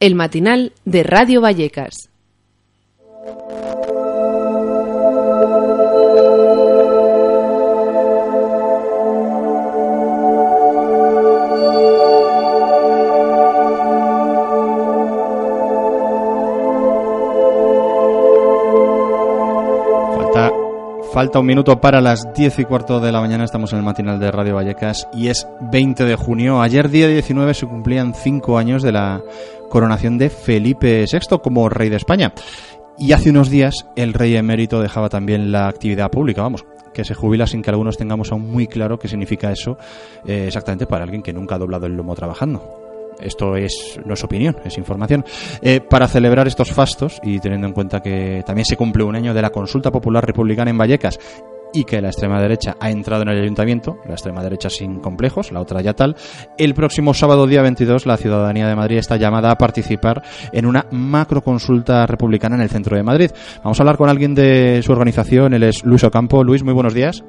el matinal de Radio Vallecas. Falta un minuto para las 10 y cuarto de la mañana. Estamos en el matinal de Radio Vallecas y es 20 de junio. Ayer, día 19, se cumplían cinco años de la coronación de Felipe VI como rey de España. Y hace unos días el rey emérito dejaba también la actividad pública, vamos, que se jubila sin que algunos tengamos aún muy claro qué significa eso eh, exactamente para alguien que nunca ha doblado el lomo trabajando. Esto es, no es opinión, es información. Eh, para celebrar estos fastos y teniendo en cuenta que también se cumple un año de la consulta popular republicana en Vallecas y que la extrema derecha ha entrado en el ayuntamiento, la extrema derecha sin complejos, la otra ya tal, el próximo sábado día 22 la ciudadanía de Madrid está llamada a participar en una macro consulta republicana en el centro de Madrid. Vamos a hablar con alguien de su organización, él es Luis Ocampo. Luis, muy buenos días.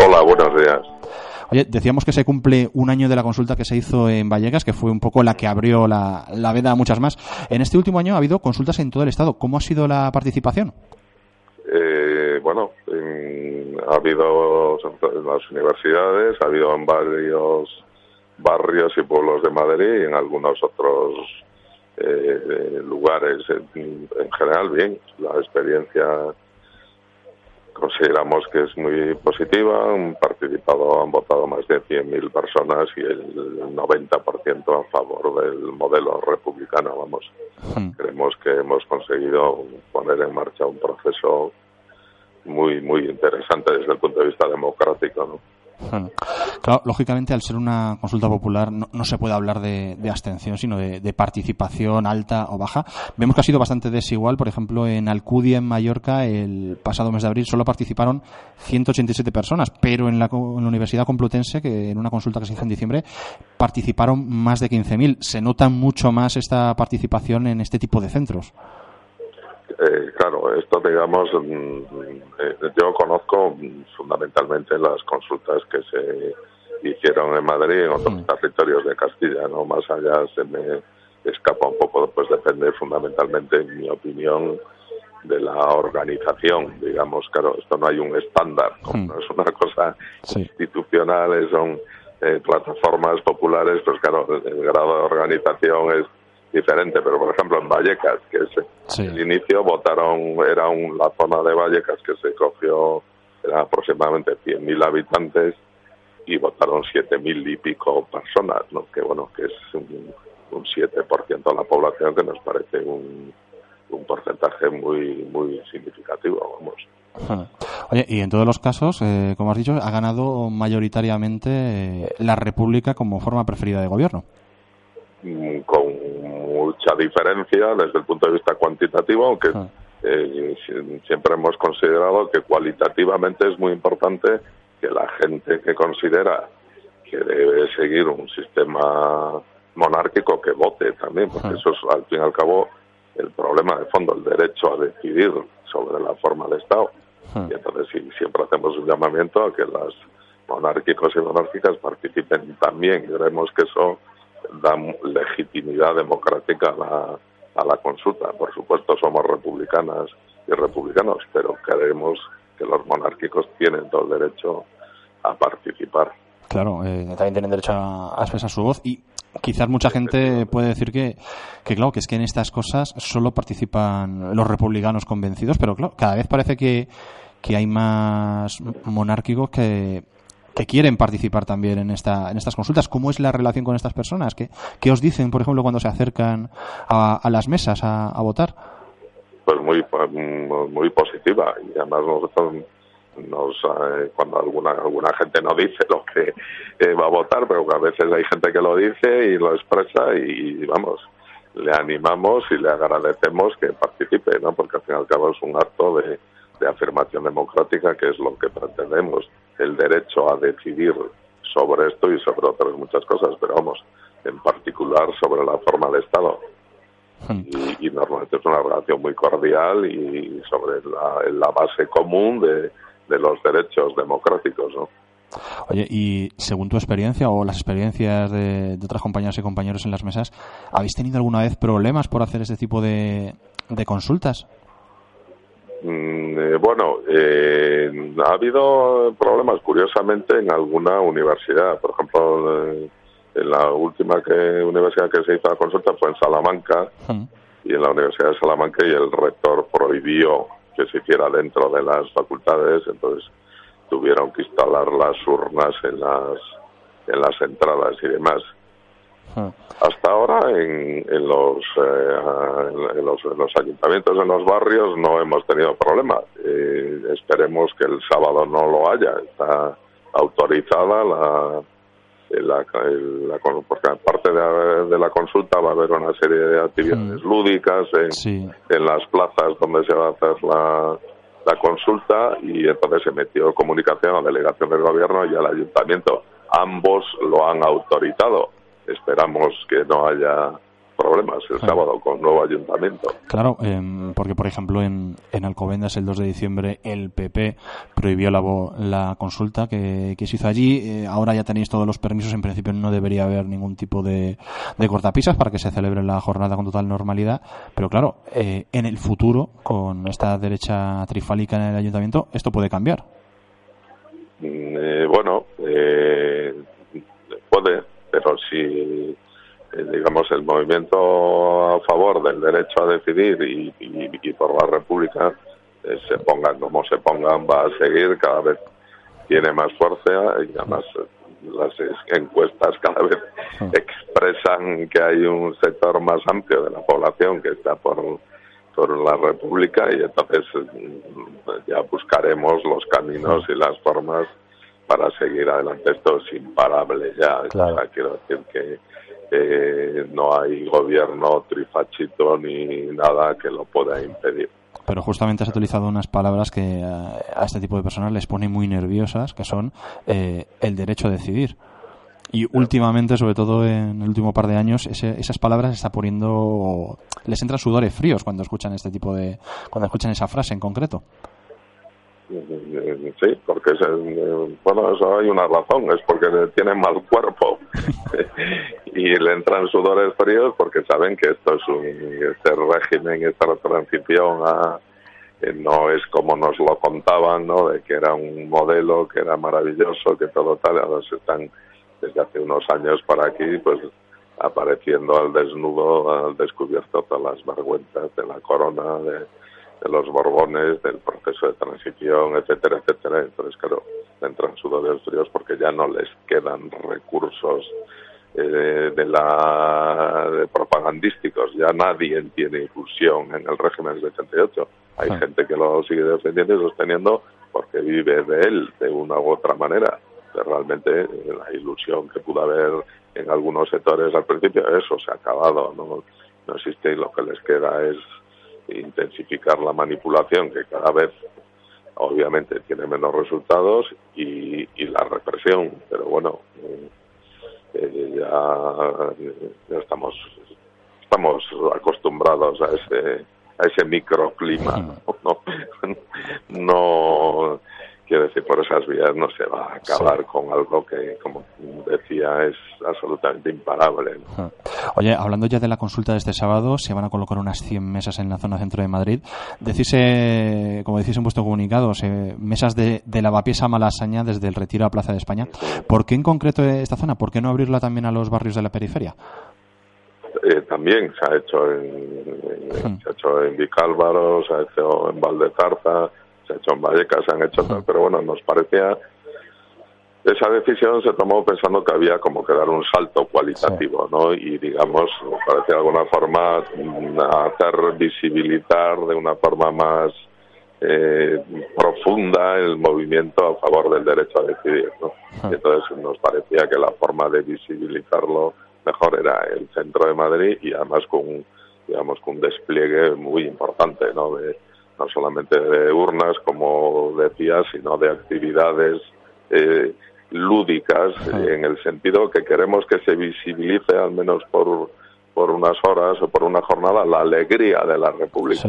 Hola, buenos días. Oye, decíamos que se cumple un año de la consulta que se hizo en Vallecas, que fue un poco la que abrió la, la veda a muchas más. En este último año ha habido consultas en todo el Estado. ¿Cómo ha sido la participación? Eh, bueno, ha habido en las universidades, ha habido en varios barrios y pueblos de Madrid y en algunos otros eh, lugares. En, en, general, bien. La experiencia consideramos que es muy positiva. Han participado, han votado más de 100.000 personas y el 90% a favor del modelo republicano. Vamos, hmm. creemos que hemos conseguido poner en marcha un proceso muy, muy interesante desde el punto de vista democrático. ¿no? Claro, lógicamente, al ser una consulta popular, no, se puede hablar de, abstención, sino de, participación alta o baja. Vemos que ha sido bastante desigual. Por ejemplo, en Alcudia, en Mallorca, el pasado mes de abril solo participaron 187 personas, pero en la, Universidad Complutense, que en una consulta que se hizo en diciembre, participaron más de 15.000. Se nota mucho más esta participación en este tipo de centros. Eh, claro, esto digamos, mm, eh, yo conozco fundamentalmente las consultas que se hicieron en Madrid y en otros territorios de Castilla, no más allá se me escapa un poco, pues depende fundamentalmente, en mi opinión, de la organización, digamos, claro, esto no hay un estándar, no es una cosa institucional, son eh, plataformas populares, pues claro, el grado de organización es diferente, pero por ejemplo en Vallecas, que es el inicio votaron, era un, la zona de Vallecas que se cogió, era aproximadamente 100.000 habitantes y votaron 7.000 y pico personas, ¿no? que bueno, que es un, un 7% de la población que nos parece un, un porcentaje muy muy significativo, vamos. Oye, y en todos los casos, eh, como has dicho, ha ganado mayoritariamente eh, la República como forma preferida de gobierno. Mucha diferencia desde el punto de vista cuantitativo, aunque ah. eh, siempre hemos considerado que cualitativamente es muy importante que la gente que considera que debe seguir un sistema monárquico que vote también, porque ah. eso es al fin y al cabo el problema de fondo, el derecho a decidir sobre la forma de Estado. Ah. Y entonces si siempre hacemos un llamamiento a que las monárquicos y monárquicas participen también. Creemos que eso da legitimidad democrática a la, a la consulta. Por supuesto, somos republicanas y republicanos, pero creemos que los monárquicos tienen todo el derecho a participar. Claro, eh, también tienen derecho a, expresar su voz y quizás mucha gente puede decir que, que, claro, que es que en estas cosas solo participan los republicanos convencidos, pero claro, cada vez parece que, que hay más monárquicos que, que quieren participar también en, esta, en estas consultas. ¿Cómo es la relación con estas personas? ¿Qué, os dicen, por ejemplo, cuando se acercan a, las mesas a, votar? Pues muy, muy positiva. Y además nosotros nos, eh, cuando alguna alguna gente no dice lo que eh, va a votar, pero a veces hay gente que lo dice y lo expresa y, vamos, le animamos y le agradecemos que participe, ¿no? Porque al fin y al cabo es un acto de afirmación democrática que es lo que pretendemos el derecho a decidir sobre esto y sobre otras muchas cosas, pero vamos, en particular sobre la forma de Estado. Hmm. Y, normalmente es una relación muy cordial y sobre la, la base común de, de los derechos democráticos, ¿no? Oye, y según tu experiencia o las experiencias de, de otras compañeras y compañeros en las mesas, ¿habéis tenido alguna vez problemas por hacer este tipo de, de consultas? Eh, bueno, eh, ha habido problemas, curiosamente, en alguna universidad. Por ejemplo, eh, en la última que, universidad que se hizo la consulta fue en Salamanca, hmm. y en la Universidad de Salamanca, y el rector prohibió que se hiciera dentro de las facultades, entonces tuvieron que instalar las urnas en las, en las entradas y demás. Hasta ahora en, en, los, eh, en, los, en, los, ayuntamientos, en los barrios, no hemos tenido problemas. Eh, esperemos que el sábado no lo haya. Está autorizada la, la, la, porque aparte de, de, la consulta va a haber una serie de actividades lúdicas en, en, las plazas donde se va a hacer la, la consulta y entonces se metió comunicación a la delegación del gobierno y al ayuntamiento. Ambos lo han autorizado esperamos que no haya problemas el sábado con nuevo ayuntamiento. Claro, em, porque por ejemplo en, en Alcobendas el 2 de diciembre el PP prohibió la, la consulta que, se hizo allí. Eh, ahora ya tenéis todos los permisos, en principio no debería haber ningún tipo de, de cortapisas para que se celebre la jornada con total normalidad. Pero claro, eh, en el futuro, con esta derecha trifálica en el ayuntamiento, esto puede cambiar. Mm, eh, bueno, puede, pero si eh, digamos el movimiento a favor del derecho a decidir y, y, por la república eh, se pongan como se pongan va a seguir cada vez tiene más fuerza y además eh, las encuestas cada vez expresan que hay un sector más amplio de la población que está por por la república y entonces ya buscaremos los caminos y las formas para seguir adelante. Esto es imparable ya. quiero decir que no hay gobierno trifachito ni nada que lo pueda impedir. Pero justamente has utilizado unas palabras que a este tipo de personas les pone muy nerviosas, que son eh, el derecho a decidir. Y últimamente, sobre todo en el último par de años, esas palabras está poniendo, les entran sudores fríos cuando escuchan este tipo de, cuando escuchan esa frase en concreto. Sí, porque es, bueno, eso hay una razón, es porque tienen mal cuerpo y le entran sudores fríos porque saben que esto es un, este régimen, esta transición a, no es como nos lo contaban, ¿no? De que era un modelo, que era maravilloso, que todo tal, ahora están desde hace unos años para aquí, pues apareciendo al desnudo, al descubierto todas las vergüenzas de la corona, de de los Borbones, del proceso de transición, etcétera, etcétera. Entonces, claro, entran sudores fríos porque ya no les quedan recursos eh, de la de propagandísticos. Ya nadie tiene ilusión en el régimen del 78. Hay ah. gente que lo sigue defendiendo y sosteniendo porque vive de él de una u otra manera. Pero realmente eh, la ilusión que pudo haber en algunos sectores al principio, eso se ha acabado. No, no existe y lo que les queda es intensificar la manipulación que cada vez obviamente tiene menos resultados y, la represión. Pero bueno eh, eh, ya, ya estamos estamos acostumbrados a ese a ese microclima no, no quiero decir, por esas vías no se va a acabar con algo que, como decía, es absolutamente imparable. Oye, hablando ya de la consulta de este sábado, se van a colocar unas 100 mesas en la zona centro de Madrid. Decís, como decís en vuestro comunicado, mesas de, de lavapiés a Malasaña desde el Retiro a Plaza de España. ¿Por qué en concreto esta zona? ¿Por qué no abrirla también a los barrios de la periferia? Eh, también se ha hecho en, se ha hecho en Vicálvaro, se ha hecho en Valdezarza, se ha hecho en Vallecas, se han hecho tal, pero bueno, nos parecía esa decisión se tomó pensando que había como que dar un salto cualitativo, ¿no? Y digamos, parece de alguna forma mm, hacer visibilitar de una forma más eh, profunda el movimiento a favor del derecho a decidir, ¿no? Y entonces nos parecía que la forma de visibilizarlo mejor era el centro de Madrid y además con digamos con un despliegue muy importante, ¿no? De, no solamente de urnas, como decía, sino de actividades eh, lúdicas, en el sentido que queremos que se visibilice, al menos por, por unas horas o por una jornada, la alegría de la República.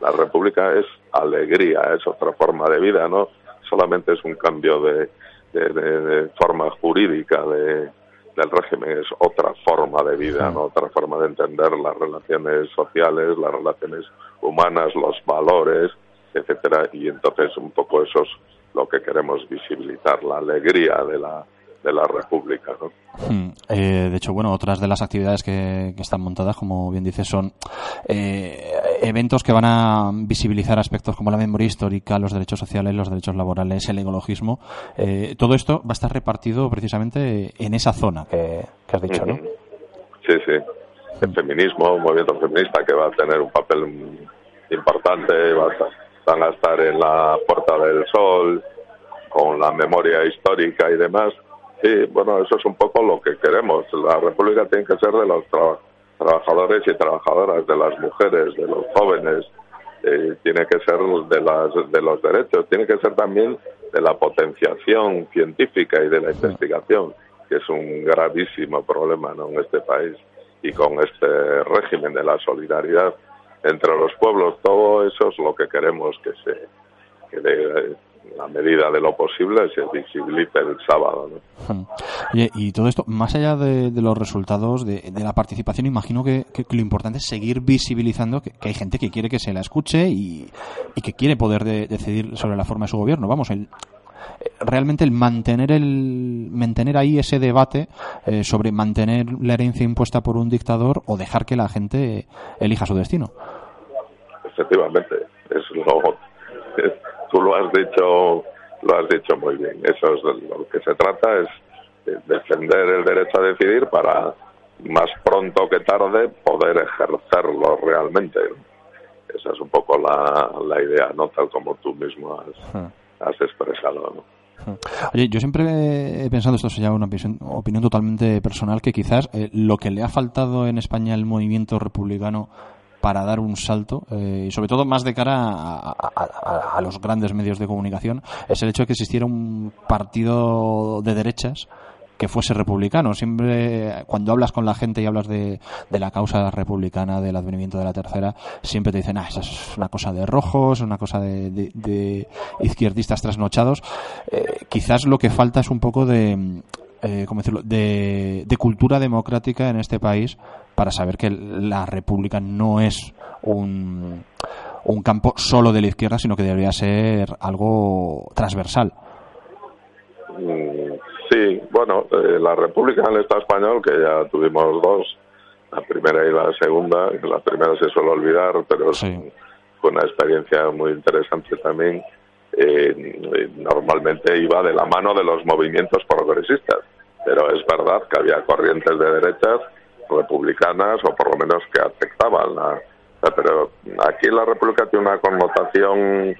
La República es alegría, es otra forma de vida, ¿no? Solamente es un cambio de, de, forma jurídica de, del régimen, es otra forma de vida, ¿no? otra forma de entender las relaciones sociales, las relaciones humanas, los valores, etcétera, y entonces un poco eso es lo que queremos visibilizar, la alegría de la de la República. ¿no? Hmm. Eh, de hecho, bueno, otras de las actividades que, están montadas, como bien dices, son eh, eventos que van a visibilizar aspectos como la memoria histórica, los derechos sociales, los derechos laborales, el ecologismo. Eh, todo esto va a estar repartido precisamente en esa zona que, has dicho, ¿no? Sí, sí. El feminismo, un movimiento feminista que va a tener un papel importante, va a estar en la Puerta del Sol, con la memoria histórica y demás. Sí, bueno, eso es un poco lo que queremos. La República tiene que ser de los trabajadores y trabajadoras, de las mujeres, de los jóvenes, eh, tiene que ser de, las, de los derechos, tiene que ser también de la potenciación científica y de la investigación, que es un gravísimo problema ¿no? en este país. Y con este régimen de la solidaridad entre los pueblos, todo eso es lo que queremos que se que de, la medida de lo posible se visibilice el sábado. Hmm. y todo esto, más allá de, los resultados de, la participación, imagino que, lo importante es seguir visibilizando que, hay gente que quiere que se la escuche y, que quiere poder decidir sobre la forma de su gobierno. Vamos, el, realmente el mantener el mantener ahí ese debate eh, sobre mantener la herencia impuesta por un dictador o dejar que la gente elija su destino. Efectivamente, es lo tú lo has dicho, lo has dicho muy bien. Eso es de lo que se trata es defender el derecho a decidir para más pronto que tarde poder ejercerlo realmente. Esa es un poco la, la idea, ¿no? Tal como tú mismo has. Has expresado. Oye, yo siempre he pensado, esto es ya una opinión, totalmente personal, que quizás eh, lo que le ha faltado en España al movimiento republicano para dar un salto, eh, y sobre todo más de cara a, los grandes medios de comunicación, es el hecho de que existiera un partido de derechas que fuese republicano. Siempre, cuando hablas con la gente y hablas de, la causa republicana, del advenimiento de la tercera, siempre te dicen, ah, esa es una cosa de rojos, una cosa de, izquierdistas trasnochados. Eh, quizás lo que falta es un poco de, eh, ¿cómo decirlo?, de, cultura democrática en este país para saber que la República no es un campo solo de la izquierda, sino que debería ser algo transversal. Bueno, eh, la República en el Estado español, que ya tuvimos dos, la primera y la segunda, la primera se suele olvidar, pero fue una experiencia muy interesante también. Eh, normalmente iba de la mano de los movimientos progresistas, pero es verdad que había corrientes de derechas republicanas o por lo menos que aceptaban la, pero aquí la república tiene una connotación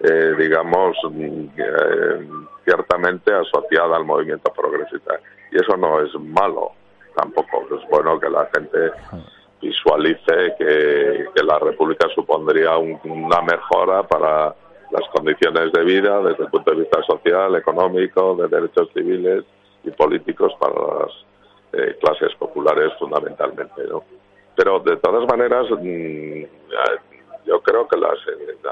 eh, digamos eh, ciertamente asociada al movimiento progresista y eso no es malo tampoco es bueno que la gente visualice que, la república supondría una mejora para las condiciones de vida desde el punto de vista social, económico, de derechos civiles y políticos para las eh, clases populares fundamentalmente, ¿no? Pero de todas maneras, mm, yo creo que las,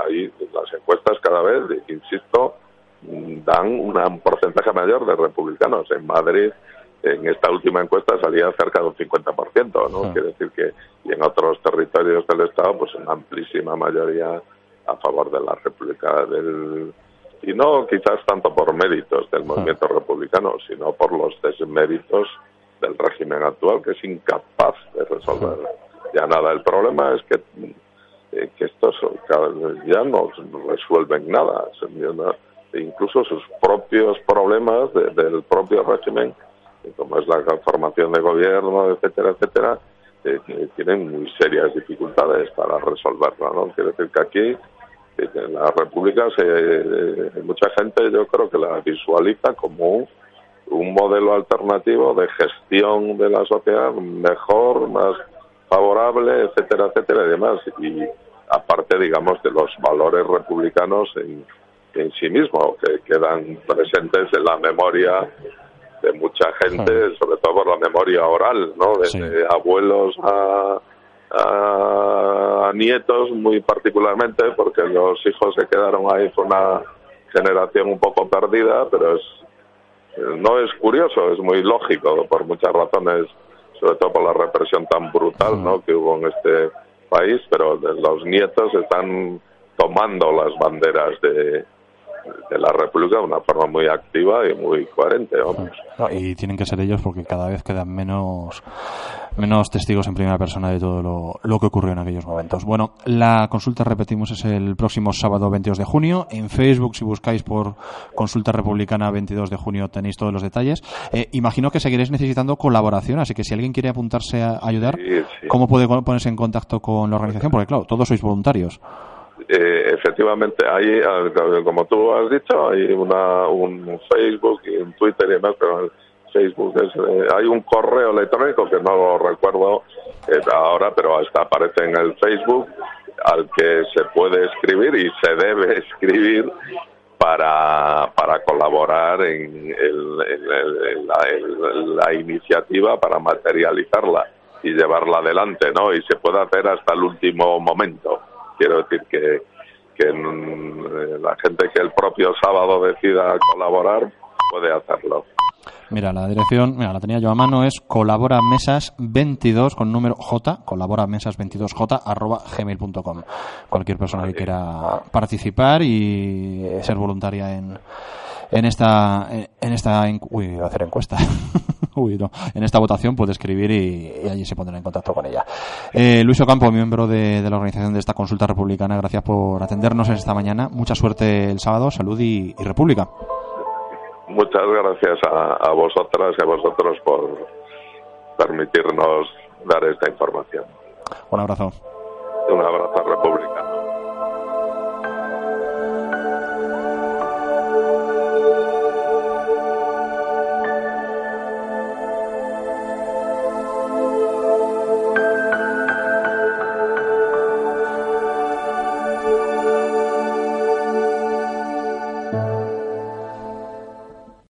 ahí, las encuestas cada vez, insisto, dan un porcentaje mayor de republicanos. En Madrid, en esta última encuesta salía cerca de un 50%, ¿no? Quiere decir que, y en otros territorios del Estado, pues una amplísima mayoría a favor de la República del y no quizás tanto por méritos del movimiento republicano, sino por los desméritos del régimen actual que es incapaz de resolver ya nada. El problema es que, eh, que estos ya no resuelven nada. Incluso sus propios problemas del propio régimen, como es la formación de gobierno, etcétera, etcétera, eh, tienen muy serias dificultades para resolverla. ¿no? Quiere decir que aquí en la República se, eh, mucha gente yo creo que la visualiza como un modelo alternativo de gestión de la sociedad mejor, más favorable, etcétera, etcétera y demás. Y aparte, digamos, de los valores republicanos en, en sí mismos, que quedan presentes en la memoria de mucha gente, sobre todo por la memoria oral, ¿no? Desde abuelos a, a, nietos, muy particularmente, porque los hijos se quedaron ahí, fue una generación un poco perdida, pero es no es curioso, es muy lógico por muchas razones, sobre todo por la represión tan brutal ¿no? que hubo en este país, pero los nietos están tomando las banderas de, de la República de una forma muy activa y muy coherente. y tienen que ser ellos porque cada vez quedan menos, menos testigos en primera persona de todo lo, lo, que ocurrió en aquellos momentos. Bueno, la consulta, repetimos, es el próximo sábado 22 de junio. En Facebook, si buscáis por Consulta Republicana 22 de junio, tenéis todos los detalles. Eh, imagino que seguiréis necesitando colaboración, así que si alguien quiere apuntarse a ayudar, ¿cómo puede ponerse en contacto con la organización? Porque, claro, todos sois voluntarios. Eh, efectivamente, hay, como tú has dicho, hay una, un Facebook y un Twitter y demás, pero Facebook es, eh, hay un correo electrónico que no lo recuerdo eh, ahora, pero hasta aparece en el Facebook al que se puede escribir y se debe escribir para, para colaborar en, la, la, iniciativa, para materializarla y llevarla adelante, ¿no? Y se puede hacer hasta el último momento. Quiero decir que, que eh, la gente que el propio sábado decida colaborar puede hacerlo. Mira, la dirección, mira, la tenía yo a mano, es colaboramesas22 con número J, colaboramesas22j arroba gmail.com. Cualquier persona que quiera participar y ser voluntaria en, en esta, en esta, uy, a hacer encuesta. en esta votación puede escribir y, allí se pondrá en contacto con ella. Eh, Luis Ocampo, miembro de, la organización de esta consulta republicana, gracias por atendernos esta mañana. Mucha suerte el sábado, salud y, república muchas gracias a, a vosotras y a vosotros por permitirnos dar esta información. Un abrazo. Un abrazo, a República.